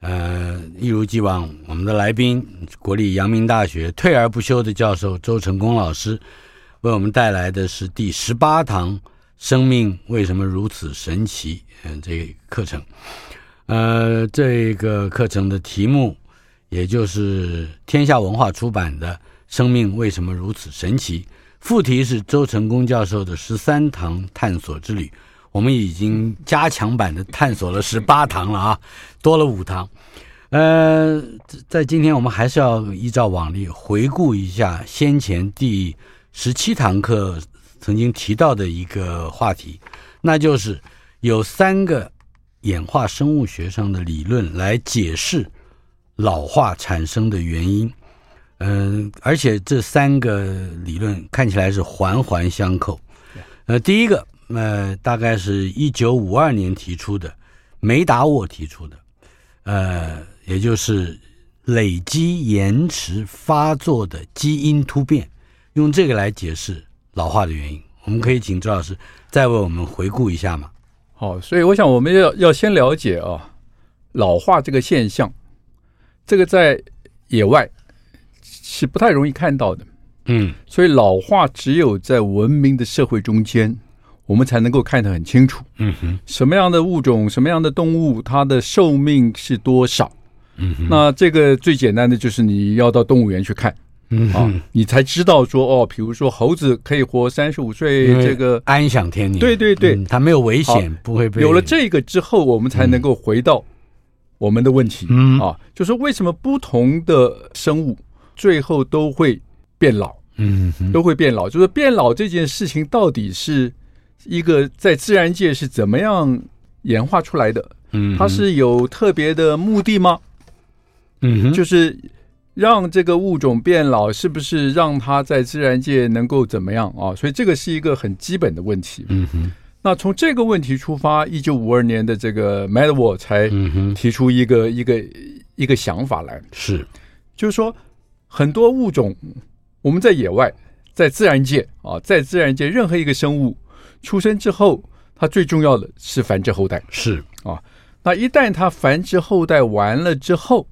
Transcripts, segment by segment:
呃，一如既往，我们的来宾，国立阳明大学退而不休的教授周成功老师，为我们带来的是第十八堂《生命为什么如此神奇》嗯、这个课程。呃，这个课程的题目，也就是天下文化出版的《生命为什么如此神奇》，副题是周成功教授的十三堂探索之旅。我们已经加强版的探索了十八堂了啊，多了五堂。呃，在今天我们还是要依照往例回顾一下先前第十七堂课曾经提到的一个话题，那就是有三个演化生物学上的理论来解释老化产生的原因。嗯、呃，而且这三个理论看起来是环环相扣。呃，第一个。呃，大概是一九五二年提出的，梅达沃提出的，呃，也就是累积延迟发作的基因突变，用这个来解释老化的原因。我们可以请周老师再为我们回顾一下吗？好，所以我想我们要要先了解啊，老化这个现象，这个在野外是不太容易看到的，嗯，所以老化只有在文明的社会中间。我们才能够看得很清楚，嗯哼，什么样的物种，什么样的动物，它的寿命是多少？嗯哼，那这个最简单的就是你要到动物园去看，嗯啊，你才知道说哦，比如说猴子可以活三十五岁，这个安享天年，对对对，嗯、它没有危险，不会被。有了这个之后，我们才能够回到我们的问题，嗯。啊，就是为什么不同的生物最后都会变老？嗯哼，都会变老，就是变老这件事情到底是。一个在自然界是怎么样演化出来的？嗯，它是有特别的目的吗？嗯，就是让这个物种变老，是不是让它在自然界能够怎么样啊？所以这个是一个很基本的问题。嗯哼，那从这个问题出发，一九五二年的这个 Medawar 才提出一个一个一个想法来，是，就是说很多物种我们在野外，在自然界啊，在自然界任何一个生物。出生之后，它最重要的是繁殖后代。是啊，那一旦它繁殖后代完了之后，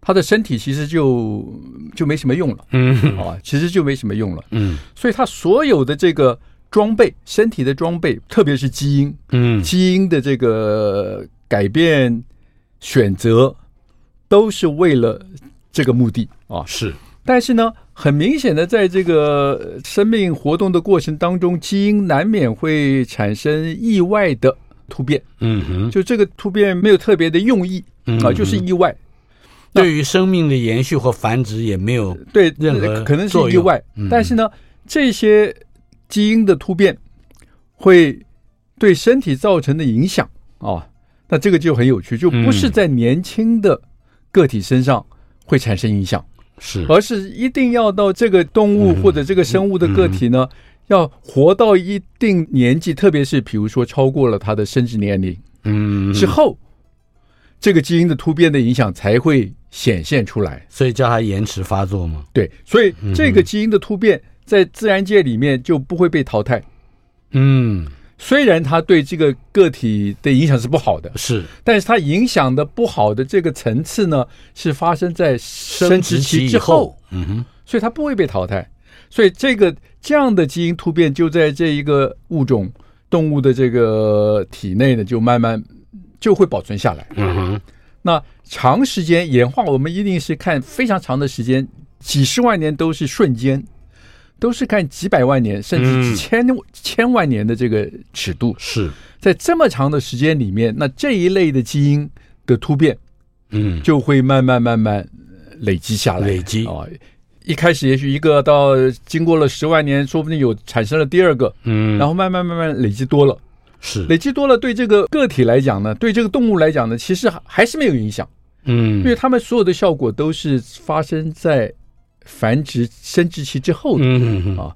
它的身体其实就就没什么用了。嗯，啊，其实就没什么用了。嗯，所以它所有的这个装备，身体的装备，特别是基因，嗯，基因的这个改变选择，都是为了这个目的啊。是，但是呢。很明显的，在这个生命活动的过程当中，基因难免会产生意外的突变。嗯哼，就这个突变没有特别的用意，嗯、啊，就是意外。对于生命的延续和繁殖也没有对任何可能是意外。嗯、但是呢，这些基因的突变会对身体造成的影响啊，那这个就很有趣，就不是在年轻的个体身上会产生影响。是，而是一定要到这个动物或者这个生物的个体呢，要活到一定年纪，特别是比如说超过了它的生殖年龄，嗯，之后，这个基因的突变的影响才会显现出来，所以叫它延迟发作吗？对，所以这个基因的突变在自然界里面就不会被淘汰，嗯。虽然它对这个个体的影响是不好的，是，但是它影响的不好的这个层次呢，是发生在生殖期之后，嗯哼，所以它不会被淘汰，所以这个这样的基因突变就在这一个物种动物的这个体内呢，就慢慢就会保存下来，嗯哼，那长时间演化，我们一定是看非常长的时间，几十万年都是瞬间。都是看几百万年甚至几千、嗯、千万年的这个尺度，是。在这么长的时间里面，那这一类的基因的突变，嗯，就会慢慢慢慢累积下来。累积。啊，一开始也许一个，到经过了十万年，说不定有产生了第二个，嗯，然后慢慢慢慢累积多了，是。累积多了，对这个个体来讲呢，对这个动物来讲呢，其实还是没有影响，嗯，因为他们所有的效果都是发生在繁殖生殖期之后的，嗯啊。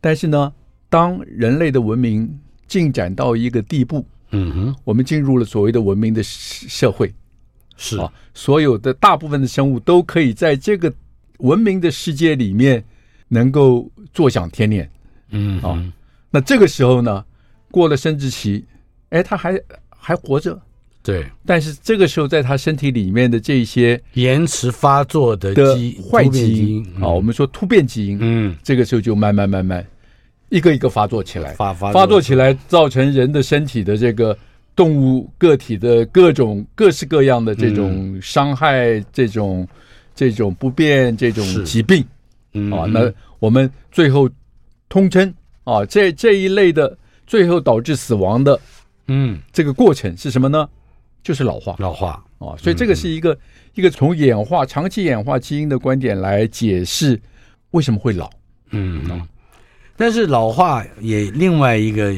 但是呢，当人类的文明进展到一个地步，嗯哼，我们进入了所谓的文明的社会，是啊，所有的大部分的生物都可以在这个文明的世界里面能够坐享天年，嗯啊。那这个时候呢，过了生殖期，哎，他还还活着。对，但是这个时候，在他身体里面的这些延迟发作的基坏基因啊，我们说突变基因，嗯，这个时候就慢慢慢慢一个一个发作起来，发发发作起来，造成人的身体的这个动物个体的各种各式各样的这种伤害，这种这种不便，这种疾病，啊，那我们最后通称啊，这这一类的最后导致死亡的，嗯，这个过程是什么呢？就是老化，老化。啊，所以这个是一个、嗯、一个从演化长期演化基因的观点来解释为什么会老，嗯，但是老化也另外一个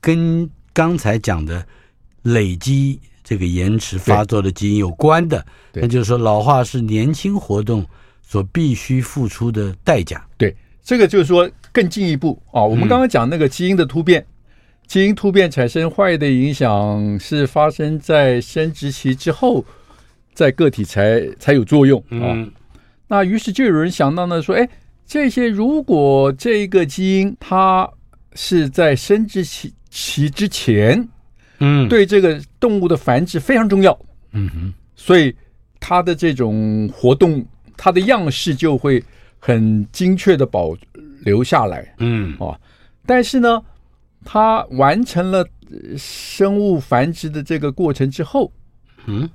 跟刚才讲的累积这个延迟发作的基因有关的，那就是说老化是年轻活动所必须付出的代价。对，这个就是说更进一步。啊，我们刚刚讲那个基因的突变。嗯基因突变产生坏的影响是发生在生殖期之后，在个体才才有作用啊。嗯、那于是就有人想到呢，说，哎，这些如果这一个基因它是在生殖期期之前，嗯，对这个动物的繁殖非常重要，嗯哼，所以它的这种活动，它的样式就会很精确的保留下来，嗯。啊，但是呢。它完成了生物繁殖的这个过程之后，嗯，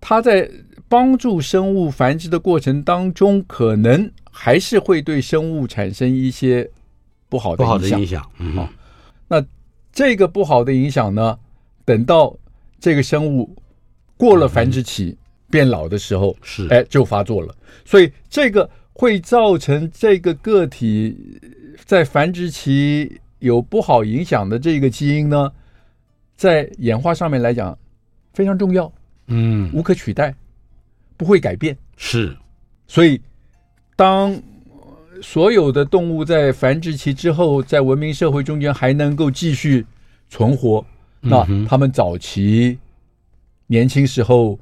它在帮助生物繁殖的过程当中，可能还是会对生物产生一些不好的影响。不好的影响，嗯，哦，那这个不好的影响呢，等到这个生物过了繁殖期，变老的时候，是，哎，就发作了。所以这个会造成这个个体在繁殖期。有不好影响的这个基因呢，在演化上面来讲非常重要，嗯，无可取代，不会改变。是，所以当所有的动物在繁殖期之后，在文明社会中间还能够继续存活，那他们早期年轻时候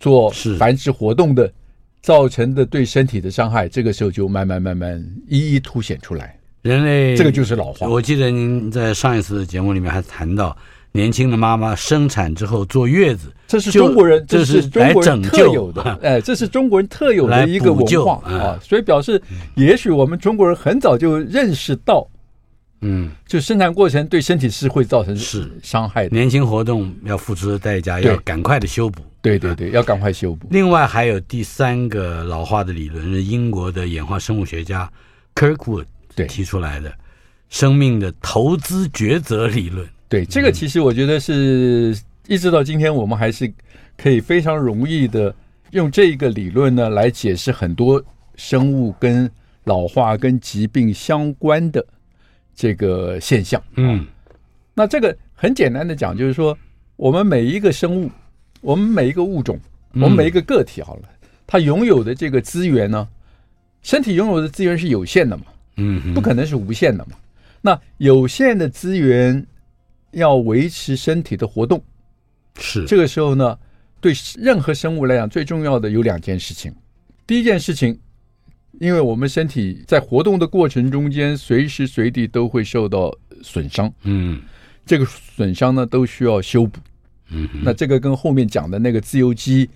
做繁殖活动的造成的对身体的伤害，这个时候就慢慢慢慢一一凸显出来。人类这个就是老化。我记得您在上一次的节目里面还谈到，年轻的妈妈生产之后坐月子，这是中国人，这是中国人特有的，哎，这是中国人特有的一个文化啊。所以表示，也许我们中国人很早就认识到，嗯，就生产过程对身体是会造成是伤害的。年轻活动要付出的代价，要赶快的修补。对对对，要赶快修补。另外还有第三个老化的理论，是英国的演化生物学家 Kirkwood。对，提出来的生命的投资抉择理论，对这个其实我觉得是一直到今天，我们还是可以非常容易的用这个理论呢来解释很多生物跟老化跟疾病相关的这个现象。嗯，那这个很简单的讲，就是说我们每一个生物，我们每一个物种，我们每一个个体，好了，它拥有的这个资源呢，身体拥有的资源是有限的嘛。嗯，不可能是无限的嘛。那有限的资源要维持身体的活动，是这个时候呢，对任何生物来讲，最重要的有两件事情。第一件事情，因为我们身体在活动的过程中间，随时随地都会受到损伤。嗯，这个损伤呢，都需要修补。嗯，那这个跟后面讲的那个自由基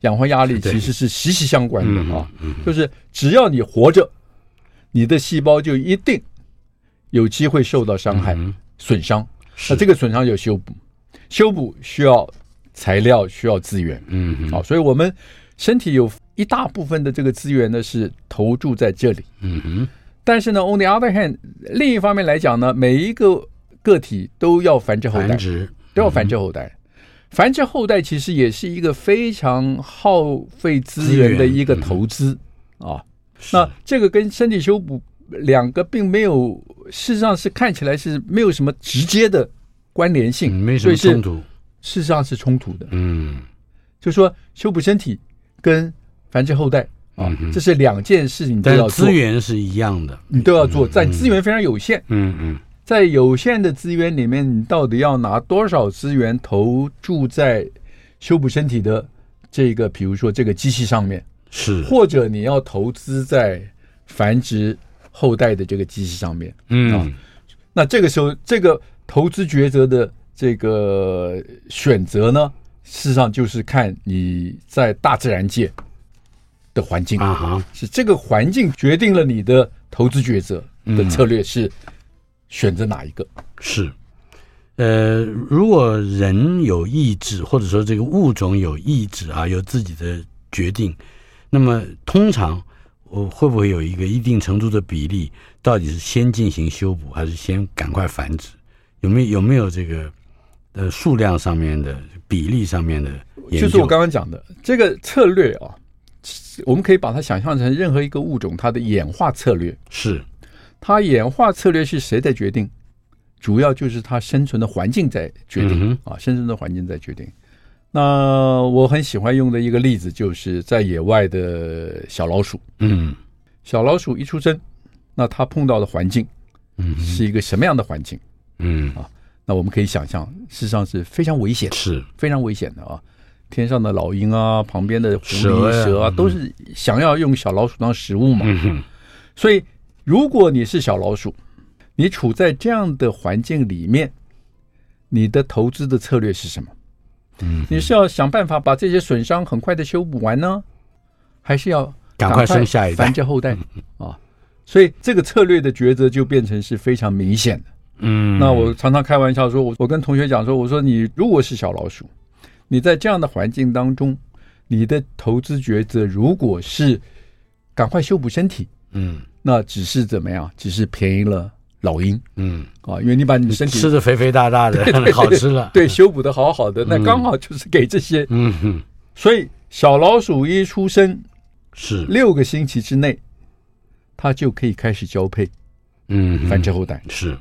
氧化压力其实是息息相关的啊。就是只要你活着。你的细胞就一定有机会受到伤害、嗯、损伤，那这个损伤要修补，修补需要材料，需要资源，嗯，好，所以我们身体有一大部分的这个资源呢是投注在这里，嗯哼。但是呢，on the other hand，另一方面来讲呢，每一个个体都要繁殖后代，繁殖。都要繁殖后代，嗯、繁殖后代其实也是一个非常耗费资源的一个投资啊。那这个跟身体修补两个并没有，事实上是看起来是没有什么直接的关联性，没什么冲突，事实上是冲突的。嗯，就说修补身体跟繁殖后代啊，嗯、这是两件事情都要做，资源是一样的，你都要做，在资源非常有限。嗯嗯，在有限的资源里面，你到底要拿多少资源投注在修补身体的这个，比如说这个机器上面，是，或者你要投资在繁殖后代的这个机器上面，嗯、啊，那这个时候这个投资抉择的这个选择呢？事实上，就是看你在大自然界的环境。啊哈，是这个环境决定了你的投资抉择的策略是选择哪一个？是，呃，如果人有意志，或者说这个物种有意志啊，有自己的决定，那么通常我会不会有一个一定程度的比例，到底是先进行修补，还是先赶快繁殖？有没有有没有这个呃数量上面的？比例上面的，就是我刚刚讲的这个策略啊，我们可以把它想象成任何一个物种它的演化策略。是，它演化策略是谁在决定？主要就是它生存的环境在决定啊，生存的环境在决定。那我很喜欢用的一个例子，就是在野外的小老鼠。嗯，小老鼠一出生，那它碰到的环境，嗯，是一个什么样的环境？嗯啊。那我们可以想象，事实上是非常危险，是非常危险的啊！天上的老鹰啊，旁边的狐狸、蛇啊，都是想要用小老鼠当食物嘛。所以，如果你是小老鼠，你处在这样的环境里面，你的投资的策略是什么？嗯，你是要想办法把这些损伤很快的修补完呢，还是要赶快生下一代、繁殖后代啊？所以，这个策略的抉择就变成是非常明显的。嗯，那我常常开玩笑说，我我跟同学讲说，我说你如果是小老鼠，你在这样的环境当中，你的投资抉择如果是赶快修补身体，嗯，那只是怎么样？只是便宜了老鹰，嗯。啊，因为你把你的身体吃的肥肥大大的，对对对好吃了，对，修补的好好的，那刚好就是给这些，嗯哼，所以小老鼠一出生是。六个星期之内，它就可以开始交配，嗯，繁殖后代。是。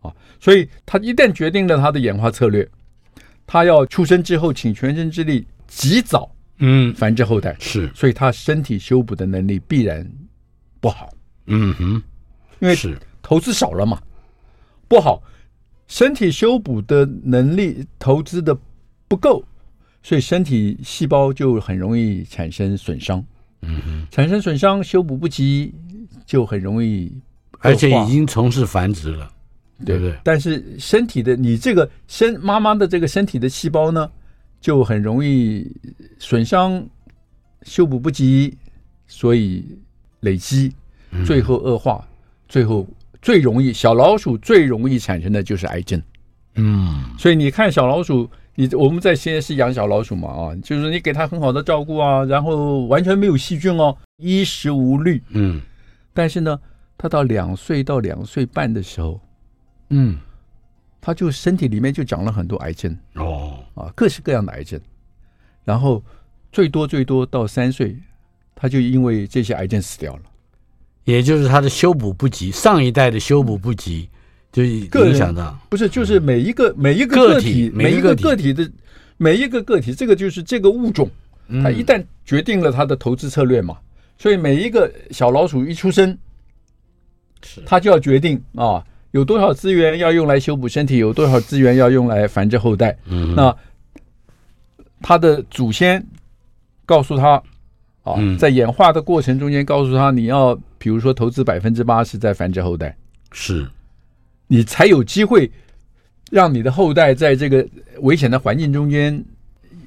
啊，所以它一旦决定了它的演化策略，它要出生之后请全身之力及早嗯。繁殖后代，是，所以它身体修补的能力必然不好。嗯哼，因为是投资少了嘛，不好，身体修补的能力投资的不够，所以身体细胞就很容易产生损伤。嗯哼，产生损伤修补不及，就很容易，而且已经从事繁殖了。对不对？但是身体的你这个身妈妈的这个身体的细胞呢，就很容易损伤，修补不及，所以累积，最后恶化，嗯、最后最容易小老鼠最容易产生的就是癌症。嗯，所以你看小老鼠，你我们在现在是养小老鼠嘛啊，就是你给它很好的照顾啊，然后完全没有细菌哦，衣食无虑。嗯，但是呢，它到两岁到两岁半的时候。嗯，它就身体里面就长了很多癌症哦啊，各式各样的癌症，然后最多最多到三岁，它就因为这些癌症死掉了。也就是它的修补不及，上一代的修补不及，就影响到不是，就是每一个每一个个体每一个个体的每一个个体，这个就是这个物种，它一旦决定了它的投资策略嘛，所以每一个小老鼠一出生，是它就要决定啊。有多少资源要用来修补身体？有多少资源要用来繁殖后代？嗯，那它的祖先告诉他啊，在演化的过程中间，告诉他你要，比如说投资百分之八十在繁殖后代，是，你才有机会让你的后代在这个危险的环境中间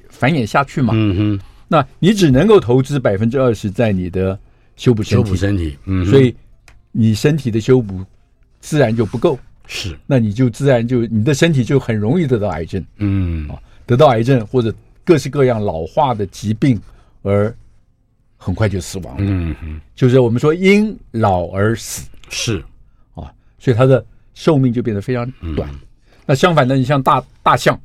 繁衍下去嘛。嗯哼，那你只能够投资百分之二十在你的修补身体，修补身体，嗯，所以你身体的修补。自然就不够，是，那你就自然就你的身体就很容易得到癌症，嗯。啊，得到癌症或者各式各样老化的疾病，而很快就死亡了，嗯嗯，就是我们说因老而死，是。啊，所以它的寿命就变得非常短。嗯、那相反的，你像大大象，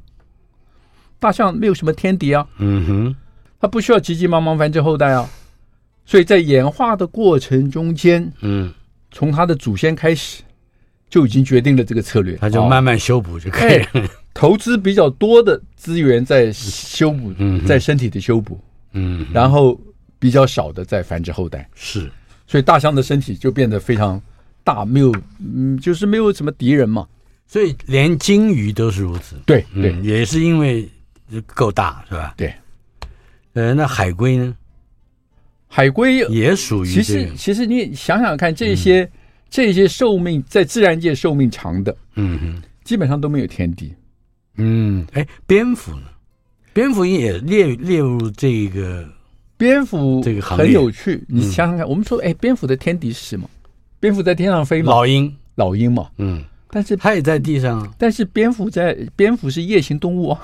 大象没有什么天敌啊，嗯哼，它不需要急急忙忙繁殖后代啊，所以在演化的过程中间，嗯，从它的祖先开始。就已经决定了这个策略，它就慢慢修补就可以了。投资比较多的资源在修补，嗯，在身体的修补，嗯，然后比较少的在繁殖后代，是，所以大象的身体就变得非常大，没有，嗯，就是没有什么敌人嘛，所以连鲸鱼都是如此，对对，也是因为够大，是吧？对，呃，那海龟呢？海龟也属于，其实其实你想想看，这些这些寿命在自然界寿命长的，嗯哼，基本上都没有天敌。嗯，哎，蝙蝠呢？蝙蝠也列列入这个蝙蝠这个很有趣。你想想看，我们说，哎，蝙蝠的天敌是什么？蝙蝠在天上飞吗？老鹰，老鹰嘛。嗯，但是它也在地上啊。但是蝙蝠在，蝙蝠是夜行动物啊。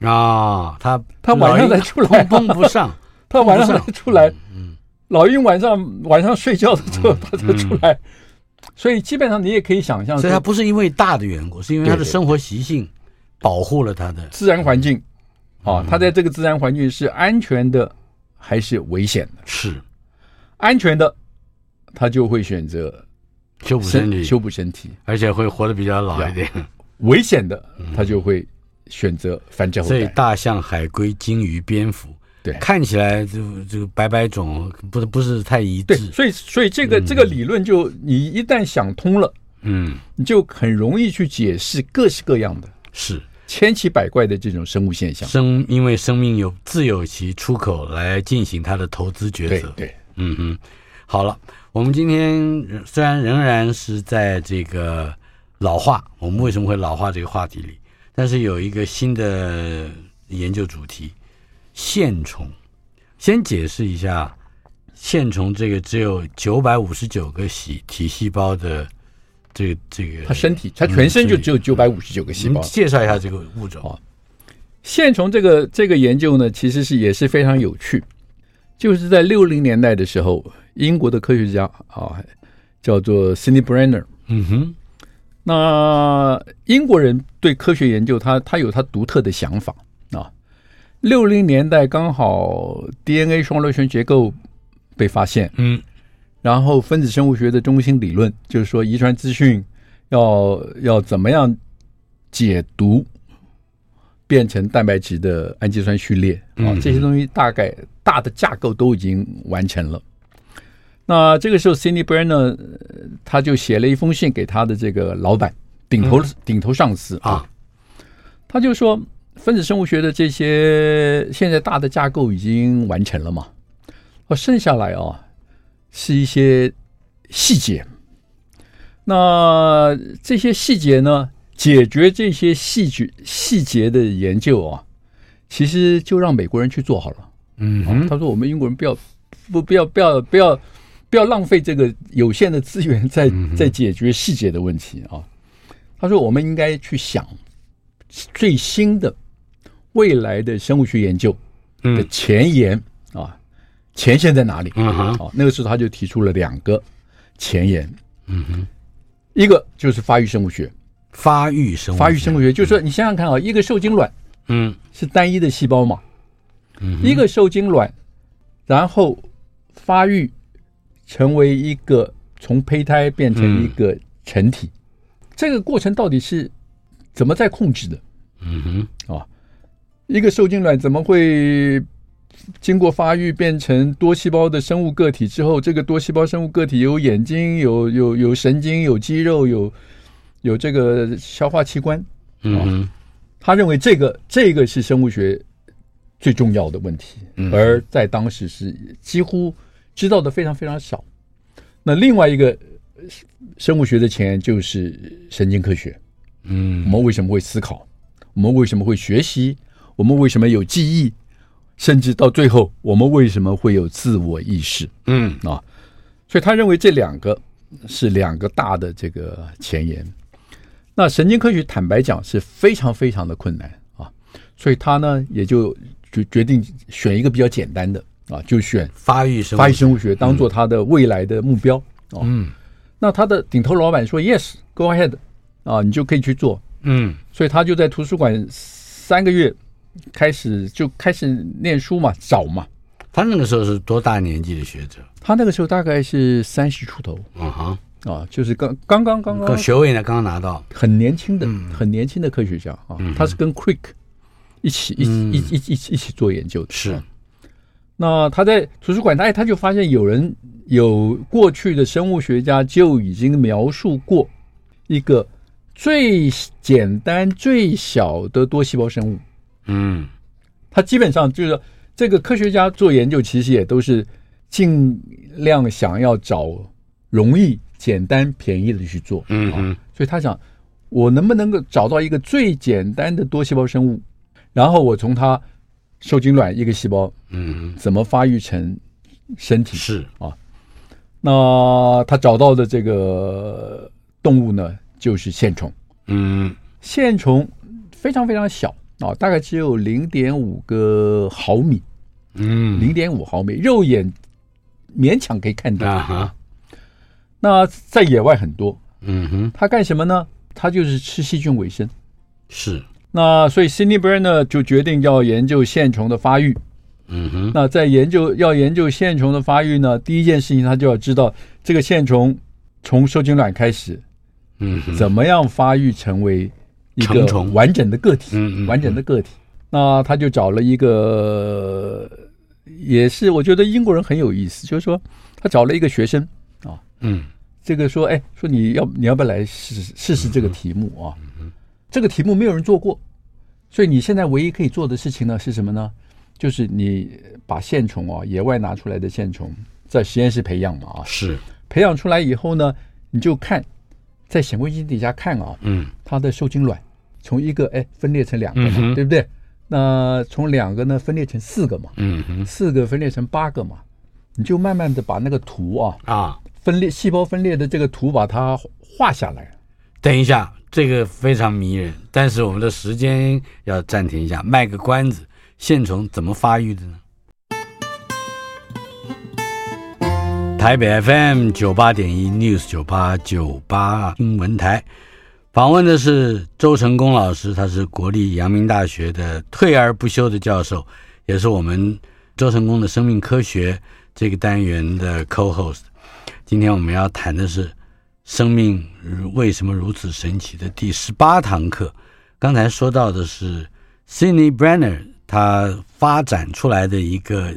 啊，它它晚上才出来，碰不上。它晚上才出来。嗯，老鹰晚上晚上睡觉的时候它才出来。所以基本上你也可以想象，所以它不是因为大的缘故，是因为它的生活习性。保护了它的自然环境，啊，它在这个自然环境是安全的还是危险的？是安全的，他就会选择修补身体，修补身体，而且会活得比较老一点。危险的，他就会选择繁殖后代。所以大象、海龟、鲸鱼、蝙蝠，对，看起来就这个百百种，不是不是太一致。所以所以这个这个理论就你一旦想通了，嗯，你就很容易去解释各式各样的是。千奇百怪的这种生物现象，生因为生命有自有其出口来进行它的投资抉择。对，对，嗯哼，好了，我们今天虽然仍然是在这个老化，我们为什么会老化这个话题里，但是有一个新的研究主题——线虫。先解释一下线虫这个只有九百五十九个体体细胞的。这个这个，它身体，它全身就只有九百五十九个细胞。嗯、介绍一下这个物种啊，线虫这个这个研究呢，其实是也是非常有趣。就是在六零年代的时候，英国的科学家啊，叫做 Sidney Brenner。嗯哼，那英国人对科学研究他，他他有他独特的想法啊。六零年代刚好 DNA 双螺旋结构被发现，嗯。然后，分子生物学的中心理论就是说，遗传资讯要要怎么样解读变成蛋白质的氨基酸序列啊，这些东西大概大的架构都已经完成了。那这个时候，Cindy Brenner 他就写了一封信给他的这个老板顶头顶头上司啊，他就说，分子生物学的这些现在大的架构已经完成了嘛，哦，剩下来啊。是一些细节，那这些细节呢？解决这些细节细节的研究啊，其实就让美国人去做好了。嗯哼，他说我们英国人不要不不要不要不要不要浪费这个有限的资源在在解决细节的问题啊。他说我们应该去想最新的未来的生物学研究的前沿啊。前线在哪里？嗯哼，好，那个时候他就提出了两个前沿，嗯哼，一个就是发育生物学，发育生物发育生物学就是说，你想想看啊，一个受精卵，嗯，是单一的细胞嘛，嗯，一个受精卵，然后发育成为一个从胚胎变成一个成体，这个过程到底是怎么在控制的？嗯哼，啊，一个受精卵怎么会？经过发育变成多细胞的生物个体之后，这个多细胞生物个体有眼睛、有有有神经、有肌肉、有有这个消化器官。嗯，他认为这个这个是生物学最重要的问题，而在当时是几乎知道的非常非常少。那另外一个生物学的前沿就是神经科学。嗯，我们为什么会思考？我们为什么会学习？我们为什么有记忆？甚至到最后，我们为什么会有自我意识？嗯啊，所以他认为这两个是两个大的这个前沿。那神经科学坦白讲是非常非常的困难啊，所以他呢也就决决定选一个比较简单的啊，就选发育生发育生物学当做他的未来的目标。嗯，那他的顶头老板说：“Yes，go ahead，啊，你就可以去做。”嗯，所以他就在图书馆三个月。开始就开始念书嘛，找嘛。他那个时候是多大年纪的学者？他那个时候大概是三十出头。嗯哼，啊，就是刚刚刚刚刚学位呢，刚刚拿到，很年轻的，很年轻的科学家啊，他是跟 Crick 一起一一一一一起做研究的。是，那他在图书馆，哎，他就发现有人有过去的生物学家就已经描述过一个最简单最小的多细胞生物。嗯，他基本上就是这个科学家做研究，其实也都是尽量想要找容易。简单便宜的去做，嗯嗯，所以他想，我能不能够找到一个最简单的多细胞生物，然后我从它受精卵一个细胞，嗯，怎么发育成身体是。啊？那他找到的这个动物呢，就是线虫，嗯，线虫非常非常小啊，大概只有零点五个毫米，嗯，零点五毫米，肉眼勉强可以看到啊。那在野外很多，嗯哼，他干什么呢？他就是吃细菌为生。是。那所以 Sidney Brenner 就决定要研究线虫的发育。嗯哼。那在研究要研究线虫的发育呢，第一件事情他就要知道这个线虫从受精卵开始，嗯，怎么样发育成为一个完整的个体，嗯嗯，完整的个体。那他就找了一个，也是我觉得英国人很有意思，就是说他找了一个学生啊，嗯。这个说，哎，说你要你要不要来试试试这个题目啊？这个题目没有人做过，所以你现在唯一可以做的事情呢是什么呢？就是你把线虫啊，野外拿出来的线虫，在实验室培养嘛啊，是培养出来以后呢，你就看在显微镜底下看啊，嗯，它的受精卵从一个哎分裂成两个嘛，对不对？那从两个呢分裂成四个嘛，嗯，四个分裂成八个嘛，你就慢慢的把那个图啊啊。分裂细胞分裂的这个图，把它画下来。等一下，这个非常迷人，但是我们的时间要暂停一下，卖个关子。线虫怎么发育的呢？台北 FM 九八点一 News 九八九八新闻台，访问的是周成功老师，他是国立阳明大学的退而不休的教授，也是我们周成功的生命科学这个单元的 co-host。今天我们要谈的是生命为什么如此神奇的第十八堂课。刚才说到的是 Sidney Brenner 他发展出来的一个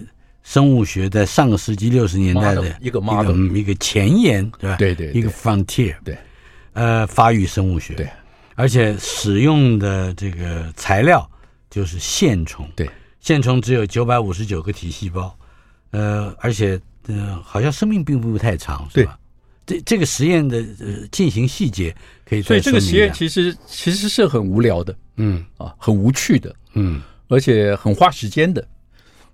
生物学，在上个世纪六十年代的一个 model 一个前沿，对吧？对对，一个 frontier，对，呃，发育生物学，对，而且使用的这个材料就是线虫，对，线虫只有九百五十九个体细胞，呃，而且。呃，好像生命并不太长，是吧？这这个实验的呃进行细节可以，所以这个实验其实其实是很无聊的，嗯。啊，很无趣的，嗯，而且很花时间的。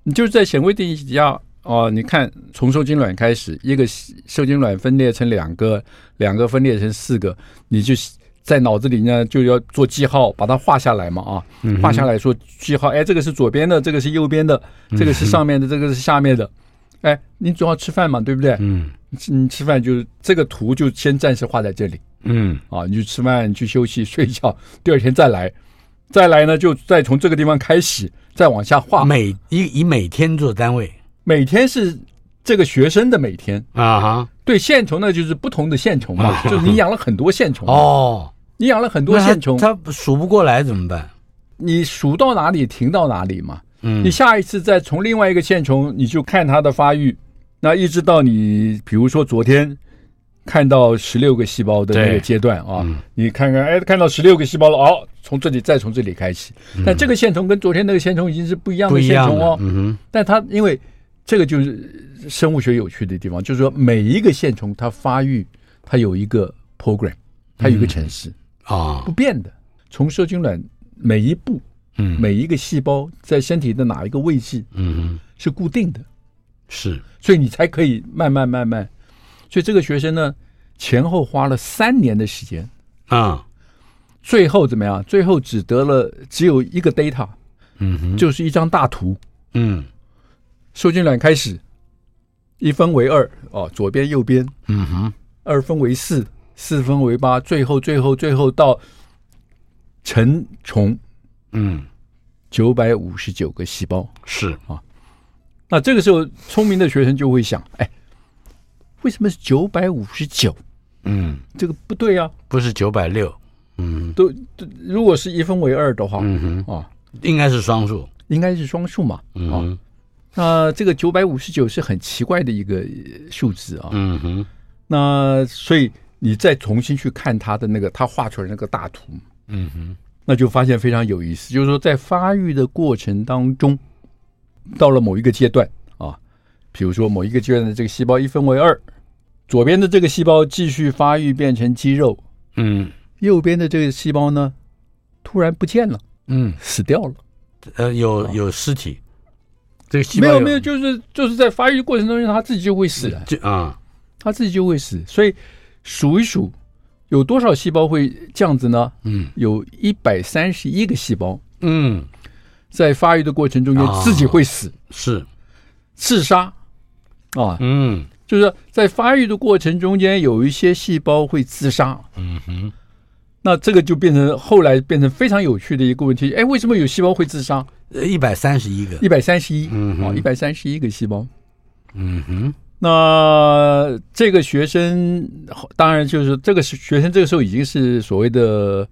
你就是在显微镜下哦，你看从受精卵开始，一个受精卵分裂成两个，两个分裂成四个，你就在脑子里呢就要做记号，把它画下来嘛啊，画下来说记号，哎，这个是左边的，这个是右边的，这个是上面的，这个是下面的。哎，你总要吃饭嘛，对不对？嗯，你吃饭就这个图就先暂时画在这里。嗯，啊，你去吃饭，你去休息睡觉，第二天再来，再来呢就再从这个地方开始，再往下画。每以以每天做单位，每天是这个学生的每天啊哈。对，线虫呢就是不同的线虫嘛，啊、就你养了很多线虫哦，你养了很多线虫，它数不过来怎么办？你数到哪里停到哪里嘛。嗯，你下一次再从另外一个线虫，你就看它的发育，那一直到你比如说昨天看到十六个细胞的那个阶段啊，嗯、你看看，哎，看到十六个细胞了，哦，从这里再从这里开始。嗯、但这个线虫跟昨天那个线虫已经是不一样的线虫哦。嗯哼。但它因为这个就是生物学有趣的地方，就是说每一个线虫它发育它有一个 program，它有一个程式啊，嗯、不变的，从受精卵每一步。嗯，每一个细胞在身体的哪一个位置，嗯，是固定的，是，所以你才可以慢慢慢慢。所以这个学生呢，前后花了三年的时间。啊，最后怎么样？最后只得了只有一个 data，嗯哼，就是一张大图，嗯，受精卵开始一分为二哦，左边右边，嗯哼，二分为四，四分为八，最后最后最后到成虫。嗯，九百五十九个细胞。是。啊，那这个时候聪明的学生就会想，哎，为什么是九百五十九？嗯，这个不对啊，不是九百六，嗯，都如果是一分为二的话，嗯哼，啊，应该是双数，应该是双数嘛，嗯啊，那这个九百五十九是很奇怪的一个数字啊，嗯哼，那所以你再重新去看他的那个他画出来那个大图，嗯哼，那就发现非常有意思，就是说在发育的过程当中，到了某一个阶段啊，比如说某一个阶段的这个细胞一分为二。左边的这个细胞继续发育变成肌肉，嗯，右边的这个细胞呢，突然不见了，嗯，死掉了，呃，有有尸体，这个细胞没有没有，就是就是在发育过程中，它自己就会死，就啊，它自己就会死，所以数一数，有多少细胞会这样子呢？嗯，有一百三十一个细胞，嗯，在发育的过程中间自己会死，是。自杀啊，嗯。就是在发育的过程中间，有一些细胞会自杀。嗯哼，那这个就变成后来变成非常有趣的一个问题。哎，为什么有细胞会自杀？一百三十一个，一百三十一，嗯啊，一百三十一个细胞。嗯哼，那这个学生当然就是这个学生，这个时候已经是所谓的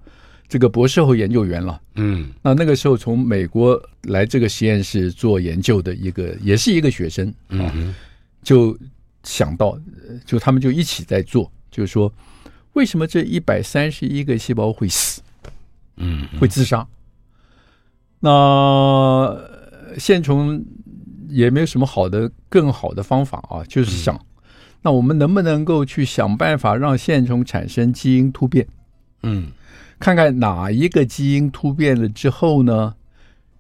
这个博士后研究员了。嗯，那那个时候从美国来这个实验室做研究的一个，也是一个学生。嗯哼，就。想到，就他们就一起在做，就是说，为什么这一百三十一个细胞会死？嗯，会自杀？那线虫也没有什么好的、更好的方法啊，就是想，那我们能不能够去想办法让线虫产生基因突变？嗯，看看哪一个基因突变了之后呢，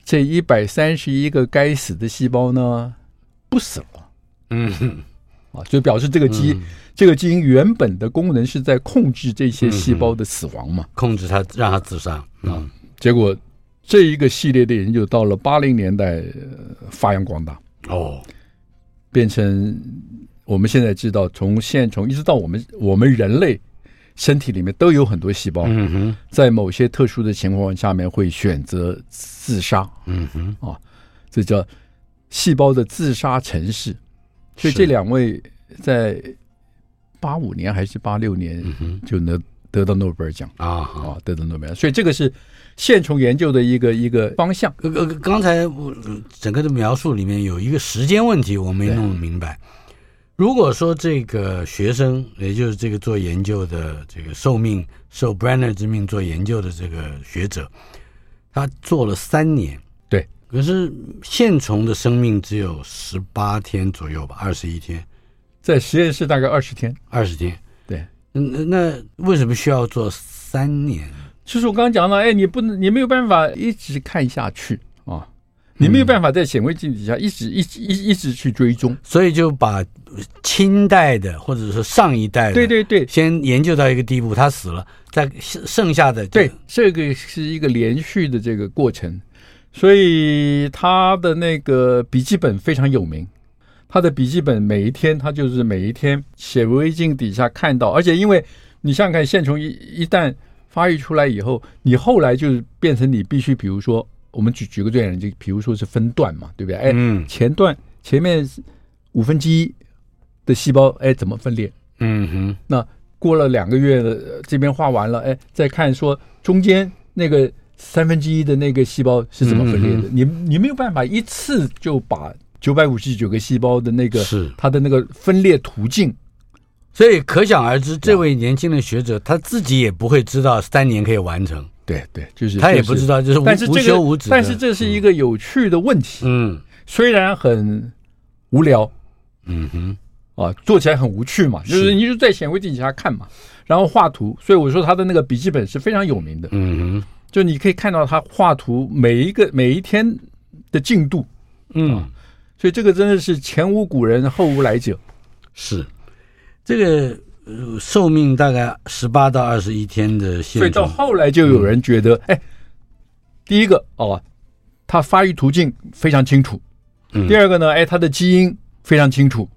这一百三十一个该死的细胞呢，不死了。嗯。啊，就表示这个基、嗯、这个基因原本的功能是在控制这些细胞的死亡嘛，控制它，让它自杀。嗯、啊，结果这一个系列的研究到了八零年代发扬光大。哦，变成我们现在知道，从线虫一直到我们我们人类身体里面都有很多细胞，嗯哼，在某些特殊的情况下面会选择自杀，嗯哼，啊，这叫细胞的自杀程式。所以这两位在八五年还是八六年就能得到诺贝尔奖啊啊，得到诺贝尔。所以这个是线虫研究的一个一个方向。呃呃，刚才我整个的描述里面有一个时间问题，我没弄明白。如果说这个学生，也就是这个做研究的这个受命受 Brenner 之命做研究的这个学者，他做了三年。可是线虫的生命只有十八天左右吧，二十一天，在实验室大概二十天，二十天。对，那，那为什么需要做三年？就是我刚刚讲了，哎，你不能，你没有办法一直看下去啊，你没有办法在显微镜底下一直一直一一直去追踪，所以就把清代的或者说上一代的，对对对，先研究到一个地步，他死了，再剩下的，对，这个是一个连续的这个过程。所以他的那个笔记本非常有名，他的笔记本每一天他就是每一天显微镜底下看到，而且因为你想想看，线虫一一旦发育出来以后，你后来就是变成你必须，比如说我们举举个最简单，就比如说是分段嘛，对不对？哎，前段前面五分之一的细胞，哎，怎么分裂？嗯哼，那过了两个月的这边画完了，哎，再看说中间那个。三分之一的那个细胞是怎么分裂的？嗯、你你没有办法一次就把九百五十九个细胞的那个是它的那个分裂途径，所以可想而知，这位年轻的学者他自己也不会知道三年可以完成。对对，就是他也不知道，就是无但是这个无休无止。但是这是一个有趣的问题。嗯，虽然很无聊，嗯哼，啊，做起来很无趣嘛，就是你就在显微镜底下看嘛，然后画图。所以我说他的那个笔记本是非常有名的。嗯哼。就你可以看到他画图每一个每一天的进度，嗯、啊，所以这个真的是前无古人后无来者。是。这个寿命大概十八到二十一天的线，所以到后来就有人觉得，哎、嗯，第一个哦，它发育途径非常清楚，嗯，第二个呢，哎，它的基因非常清楚，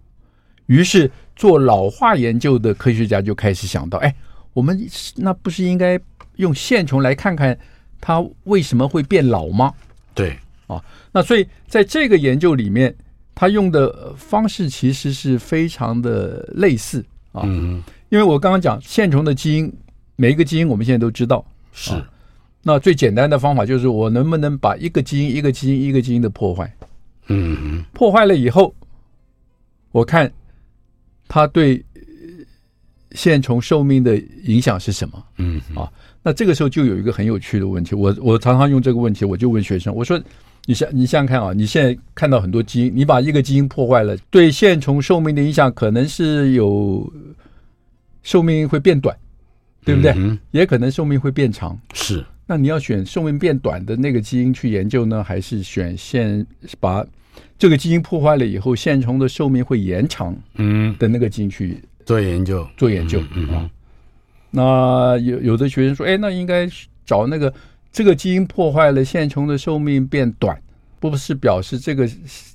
于是做老化研究的科学家就开始想到，哎，我们那不是应该。用线虫来看看它为什么会变老吗？对啊，那所以在这个研究里面，他用的方式其实是非常的类似啊。嗯，因为我刚刚讲线虫的基因，每一个基因我们现在都知道是。啊那最简单的方法就是，我能不能把一个基因、一个基因、一个基因的破坏？嗯，破坏了以后，我看它对线虫寿命的影响是什么？嗯啊，那这个时候就有一个很有趣的问题。我我常常用这个问题，我就问学生，我说：你想你想想看啊，你现在看到很多基因，你把一个基因破坏了，对线虫寿命的影响可能是有寿命会变短，对不对？嗯，也可能寿命会变长。是。那你要选寿命变短的那个基因去研究呢，还是选线把这个基因破坏了以后，线虫的寿命会延长嗯的那个基因去做研究做研究啊？那有有的学生说，哎，那应该找那个这个基因破坏了线虫的寿命变短，不是表示这个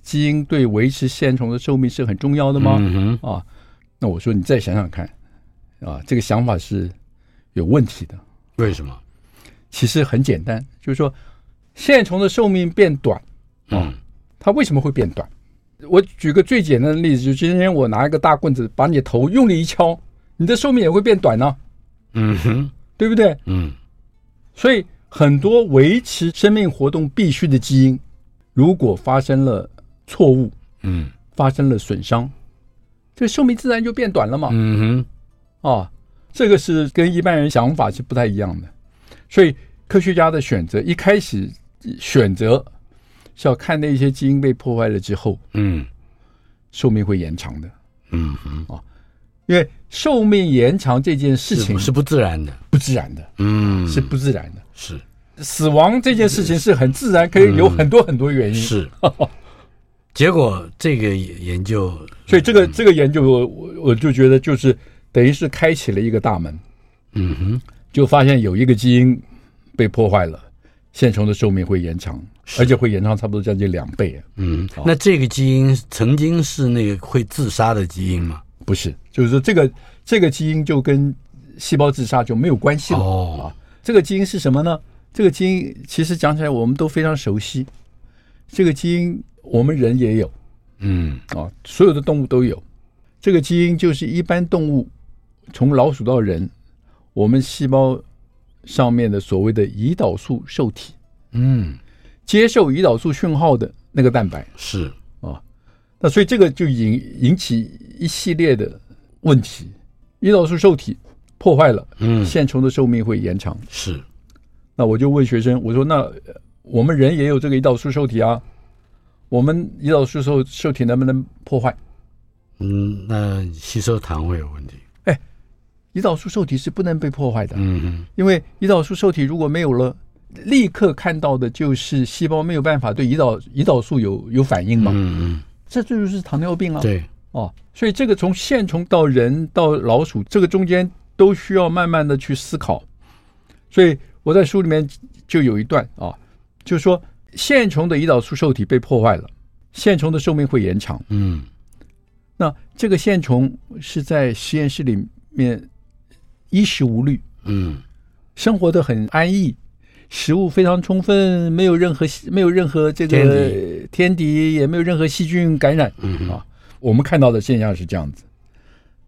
基因对维持线虫的寿命是很重要的吗？嗯啊，那我说你再想想看啊，这个想法是有问题的。为什么？其实很简单，就是说，线虫的寿命变短，嗯，它为什么会变短？我举个最简单的例子，就今天我拿一个大棍子把你头用力一敲，你的寿命也会变短呢，嗯哼，对不对？嗯，所以很多维持生命活动必须的基因，如果发生了错误，嗯，发生了损伤，这个寿命自然就变短了嘛。嗯哼，啊，这个是跟一般人想法是不太一样的。所以科学家的选择一开始选择是要看那些基因被破坏了之后，嗯，寿命会延长的，嗯哼。啊，因为寿命延长这件事情是不自然的，不自然的，嗯，是不自然的，是。死亡这件事情是很自然，可以有很多很多原因，是。结果这个研究，所以这个这个研究我我我就觉得就是等于是开启了一个大门，嗯哼。就发现有一个基因被破坏了，线虫的寿命会延长，而且会延长差不多将近两倍。嗯，那这个基因曾经是那个会自杀的基因吗？不是，就是说这个这个基因就跟细胞自杀就没有关系了。哦，啊，这个基因是什么呢？这个基因其实讲起来我们都非常熟悉，这个基因我们人也有，嗯啊，所有的动物都有。这个基因就是一般动物从老鼠到人。我们细胞上面的所谓的胰岛素受体，嗯，接受胰岛素讯号的那个蛋白是啊，那所以这个就引引起一系列的问题。胰岛素受体破坏了，嗯，线虫的寿命会延长。是，那我就问学生，我说那我们人也有这个胰岛素受体啊，我们胰岛素受受体能不能破坏？嗯，那吸收糖会有问题。哎胰岛素受体是不能被破坏的，嗯嗯，因为胰岛素受体如果没有了，立刻看到的就是细胞没有办法对胰岛胰岛素有有反应嘛，嗯嗯，这就是糖尿病啊，对，哦，所以这个从线虫到人到老鼠，这个中间都需要慢慢的去思考，所以我在书里面就有一段啊，就是说线虫的胰岛素受体被破坏了，线虫的寿命会延长，嗯，那这个线虫是在实验室里面。衣食无虑，嗯，生活的很安逸，食物非常充分，没有任何没有任何这个天敌，也没有任何细菌感染，嗯啊，我们看到的现象是这样子。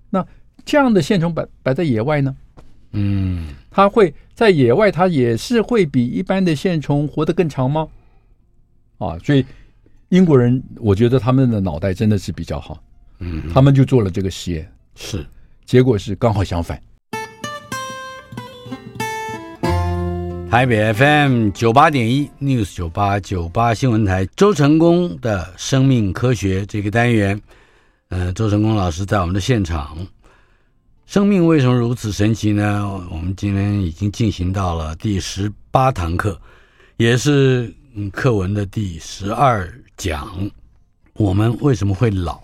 那这样的线虫摆摆在野外呢？嗯，它会在野外，它也是会比一般的线虫活得更长吗？啊，所以英国人，我觉得他们的脑袋真的是比较好，嗯，他们就做了这个实验，是，结果是刚好相反。台北 FM 九八点一 News 九八九八新闻台，周成功的生命科学这个单元，呃，周成功老师在我们的现场。生命为什么如此神奇呢？我们今天已经进行到了第十八堂课，也是嗯课文的第十二讲。我们为什么会老？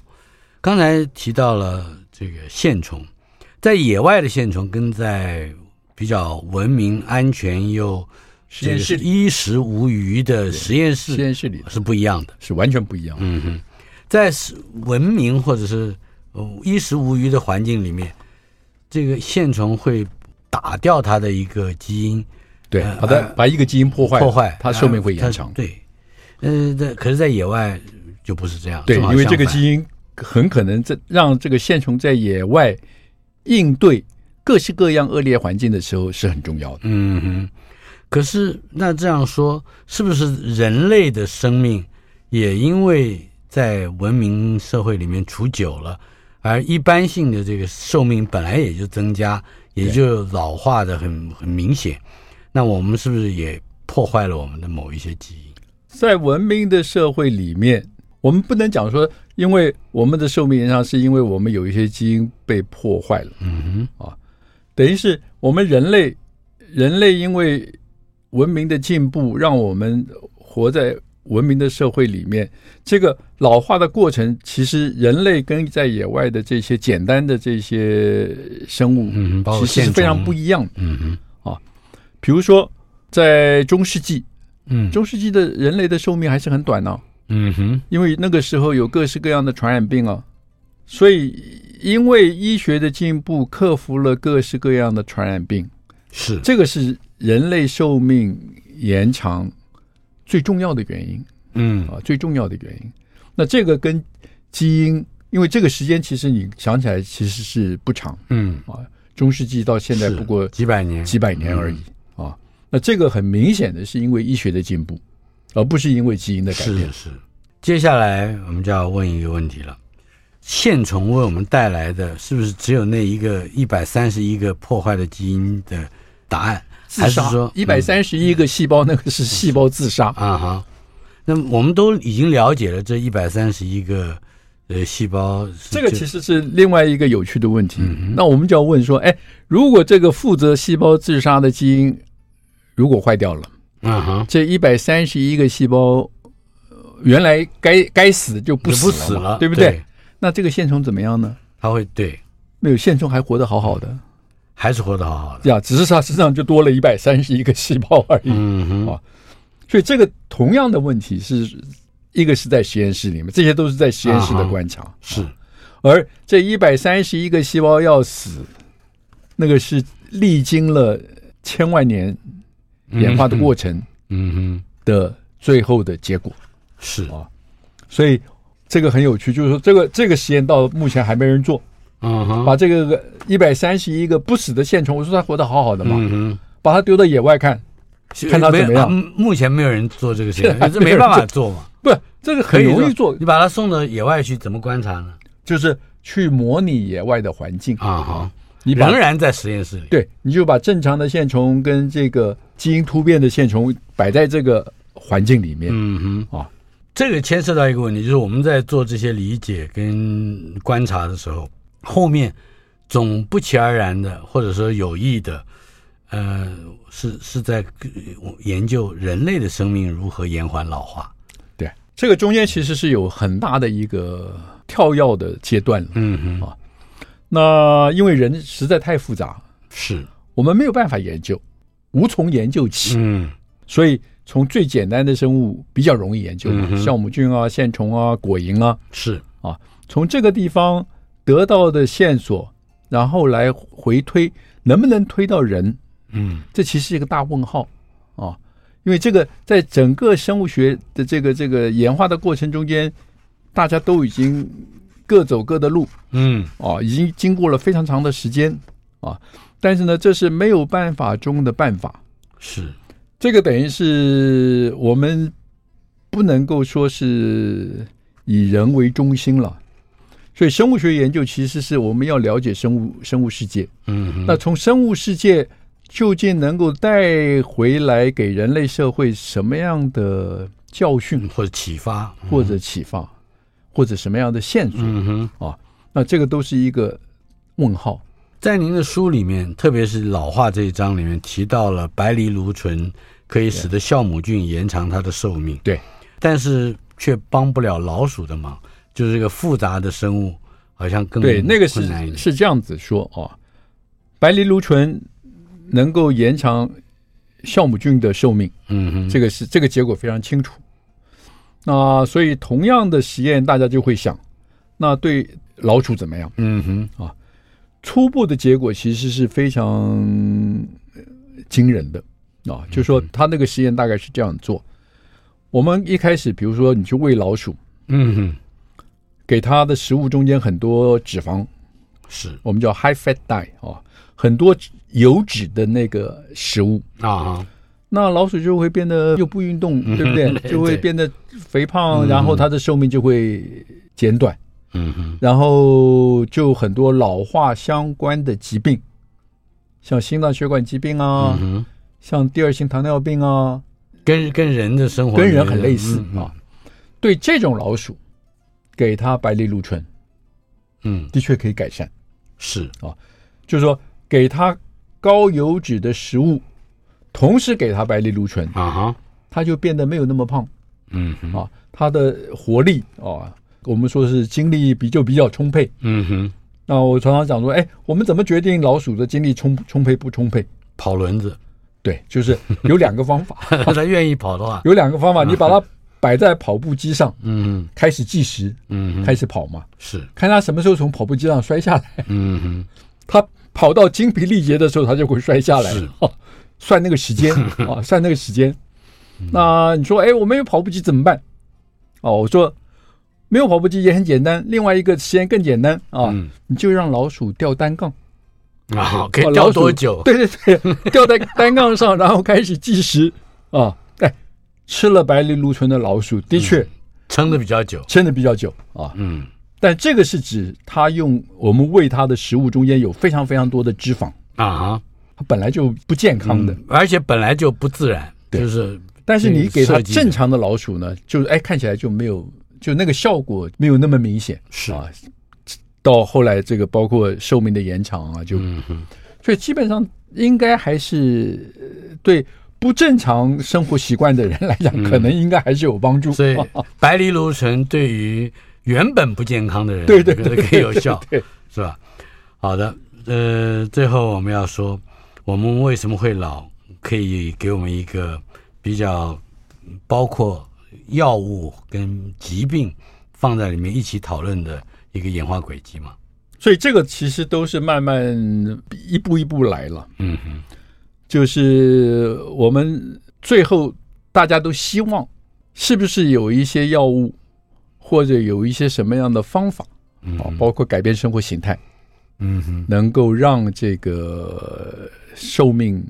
刚才提到了这个线虫，在野外的线虫跟在比较文明、安全又实验室衣食无余的实验室，实验室里是不一样的，是完全不一样的。嗯哼，在文明或者是衣食无余的环境里面，这个线虫会打掉它的一个基因，对，把它把一个基因破坏，破坏，它寿命会延长。对，呃，在可是，在野外就不是这样。对，因为这个基因很可能在让这个线虫在野外应对各式各样恶劣环境的时候是很重要的。嗯哼。可是那这样说，是不是人类的生命也因为在文明社会里面处久了，而一般性的这个寿命本来也就增加，也就老化的很很明显？那我们是不是也破坏了我们的某一些基因？在文明的社会里面，我们不能讲说，因为我们的寿命延长，是因为我们有一些基因被破坏了。嗯哼，啊，等于是我们人类，人类因为文明的进步，让我们活在文明的社会里面。这个老化的过程，其实人类跟在野外的这些简单的这些生物，嗯，其实是非常不一样的。嗯哼，啊，比如说在中世纪，嗯，中世纪的人类的寿命还是很短呢。嗯哼，因为那个时候有各式各样的传染病啊，所以因为医学的进步，克服了各式各样的传染病。是这个是人类寿命延长最重要的原因，嗯啊，最重要的原因。那这个跟基因，因为这个时间其实你想起来其实是不长，嗯啊，中世纪到现在不过几百年，几百年而已啊。那这个很明显的是因为医学的进步，而不是因为基因的改变。是是。接下来我们就要问一个问题了：线虫为我们带来的是不是只有那一个一百三十一个破坏的基因的？答案还是说一百三十一个细胞，那个是细胞自杀啊哈？那我们都已经了解了这一百三十一个呃细胞，这个其实是另外一个有趣的问题。那我们就要问说，哎，如果这个负责细胞自杀的基因如果坏掉了，啊哈，这一百三十一个细胞原来该该死就不死了，对不对？那这个线虫怎么样呢？它会对，没有线虫还活得好好的。还是活得好好的，呀，只是它身上就多了一百三十一个细胞而已。嗯哼，啊，所以这个同样的问题是一个是在实验室里面，这些都是在实验室的观察。是，而这一百三十一个细胞要死，那个是历经了千万年演化的过程，嗯哼的最后的结果是啊。所以这个很有趣，就是说这个这个实验到目前还没人做。嗯哼，把这个一百三十一个不死的线虫，我说它活得好好的嘛，嗯哼，把它丢到野外看，看它怎么样。目前没有人做这个实验，这没办法做嘛。不，这个很容易做。你把它送到野外去，怎么观察呢？就是去模拟野外的环境啊哈。你仍然在实验室里，对，你就把正常的线虫跟这个基因突变的线虫摆在这个环境里面。嗯哼，啊，这个牵涉到一个问题，就是我们在做这些理解跟观察的时候。后面总不期而然的，或者说有意的，呃，是是在研究人类的生命如何延缓老化。对，这个中间其实是有很大的一个跳跃的阶段了。嗯哼啊，那因为人实在太复杂，是我们没有办法研究，无从研究起。嗯，所以从最简单的生物比较容易研究酵母菌啊、线虫啊、果蝇啊，是啊，从这个地方。得到的线索，然后来回推，能不能推到人？嗯，这其实是一个大问号啊！因为这个在整个生物学的这个这个演化的过程中间，大家都已经各走各的路，嗯，啊，已经经过了非常长的时间啊，但是呢，这是没有办法中的办法。是这个等于是我们不能够说是以人为中心了。所以，生物学研究其实是我们要了解生物生物世界。嗯，那从生物世界究竟能够带回来给人类社会什么样的教训或者启发，或者启发，或者什么样的线索？嗯哼，啊，那这个都是一个问号。在您的书里面，特别是老化这一章里面提到了白藜芦醇可以使得酵母菌延长它的寿命。对，但是却帮不了老鼠的忙。就是这个复杂的生物，好像更对那个是是这样子说哦，白藜芦醇能够延长酵母菌的寿命，嗯哼，这个是这个结果非常清楚。那所以同样的实验，大家就会想，那对老鼠怎么样？嗯哼啊，初步的结果其实是非常惊人的啊，就是说他那个实验大概是这样做：我们一开始，比如说你去喂老鼠，嗯哼。给它的食物中间很多脂肪，是我们叫 high fat diet 啊，很多油脂的那个食物啊，那老鼠就会变得又不运动，对不对？就会变得肥胖，然后它的寿命就会减短。嗯哼，然后就很多老化相关的疾病，像心脏血管疾病啊，像第二型糖尿病啊，跟跟人的生活跟人很类似啊。对这种老鼠，给它白藜芦醇，嗯，的确可以改善。是啊，就是说给它高油脂的食物，同时给它白藜芦醇啊哈，它就变得没有那么胖。嗯啊，它的活力啊。我们说是精力比就比较充沛，嗯哼。那我常常讲说，哎，我们怎么决定老鼠的精力充充沛不充沛？跑轮子，对，就是有两个方法。他愿意跑的话，有两个方法，你把它摆在跑步机上，嗯，开始计时，嗯，开始跑嘛，是看它什么时候从跑步机上摔下来，嗯哼。它跑到精疲力竭的时候，它就会摔下来，哦，算那个时间啊，算那个时间。那你说，哎，我没有跑步机怎么办？哦，我说。没有跑步机也很简单，另外一个实验更简单啊，嗯、你就让老鼠吊单杠啊，可以吊多久？对对对，吊在单杠上，然后开始计时啊。哎，吃了白藜芦醇的老鼠的确撑的比较久，撑的比较久啊。嗯，但这个是指它用我们喂它的食物中间有非常非常多的脂肪啊，它本来就不健康的，嗯、而且本来就不自然，就是。但是你给它正常的老鼠呢，就是哎看起来就没有。就那个效果没有那么明显，是啊。到后来这个包括寿命的延长啊，就，嗯所以基本上应该还是对不正常生活习惯的人来讲，可能应该还是有帮助。所以 白藜芦醇对于原本不健康的人，对对对，可以有效，对，是吧？好的，呃，最后我们要说，我们为什么会老，可以给我们一个比较包括。药物跟疾病放在里面一起讨论的一个演化轨迹嘛，所以这个其实都是慢慢一步一步来了。嗯哼，就是我们最后大家都希望，是不是有一些药物或者有一些什么样的方法啊，包括改变生活形态，嗯哼，能够让这个寿命。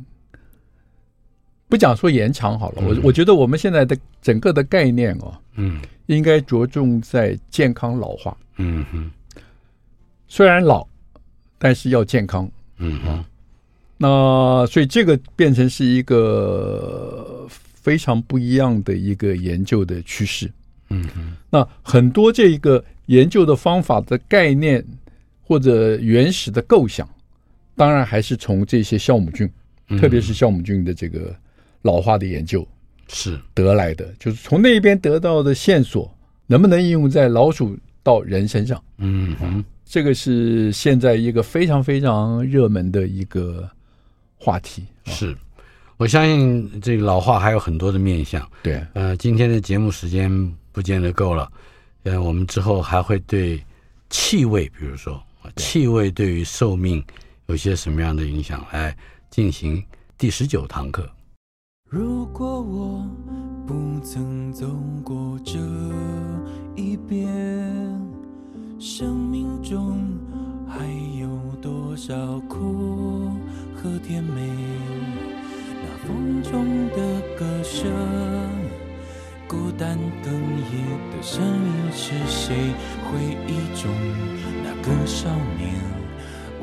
不讲说延长好了，我我觉得我们现在的整个的概念哦，嗯，应该着重在健康老化，嗯哼，虽然老，但是要健康，嗯哼，那所以这个变成是一个非常不一样的一个研究的趋势，嗯哼，那很多这一个研究的方法的概念或者原始的构想，当然还是从这些酵母菌，特别是酵母菌的这个。老化的研究是得来的，就是从那边得到的线索，能不能应用在老鼠到人身上？嗯哼，这个是现在一个非常非常热门的一个话题。是，我相信这个老化还有很多的面向。对，呃，今天的节目时间不见得够了，呃，我们之后还会对气味，比如说气味对于寿命有些什么样的影响，来进行第十九堂课。如果我不曾走过这一边，生命中还有多少苦和甜美？那风中的歌声，孤单哽咽的声音是谁？回忆中那个少年。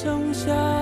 剩下。